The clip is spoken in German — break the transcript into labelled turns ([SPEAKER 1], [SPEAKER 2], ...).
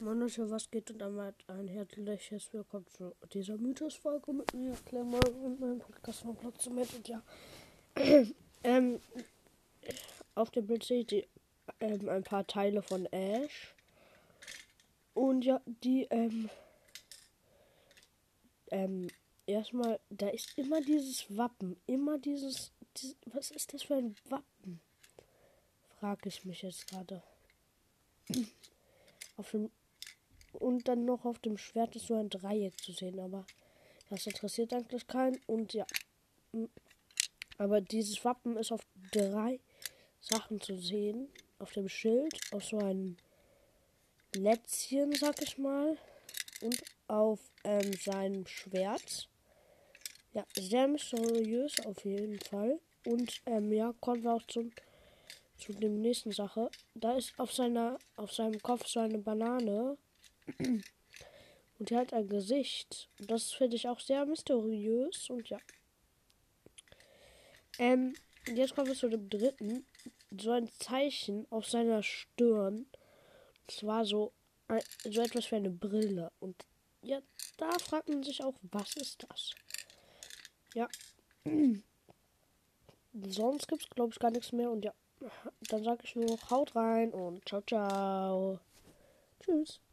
[SPEAKER 1] Monische, was geht und damit ein herzliches Willkommen zu dieser Mythos-Folge mit mir, Klemmer, und meinem Podcast von Platz zu mit. Und ja, ähm, auf dem Bild seht ihr ähm, ein paar Teile von Ash. Und ja, die, ähm, ähm, erstmal, da ist immer dieses Wappen, immer dieses, dieses was ist das für ein Wappen? Frage ich mich jetzt gerade. Auf dem und dann noch auf dem Schwert ist so ein Dreieck zu sehen, aber das interessiert eigentlich keinen. Und ja. Aber dieses Wappen ist auf drei Sachen zu sehen. Auf dem Schild, auf so einem Lätzchen, sag ich mal. Und auf ähm, seinem Schwert. Ja, sehr mysteriös auf jeden Fall. Und ähm, ja, kommen wir auch zum, zu dem nächsten Sache. Da ist auf seiner, auf seinem Kopf so eine Banane. Und die hat ein Gesicht. Das finde ich auch sehr mysteriös. Und ja. Ähm, jetzt kommen wir zu dem dritten. So ein Zeichen auf seiner Stirn. Es war so, so etwas wie eine Brille. Und ja, da fragt man sich auch, was ist das? Ja. Sonst gibt es, glaube ich, gar nichts mehr. Und ja, dann sage ich nur, haut rein und ciao, ciao. Tschüss.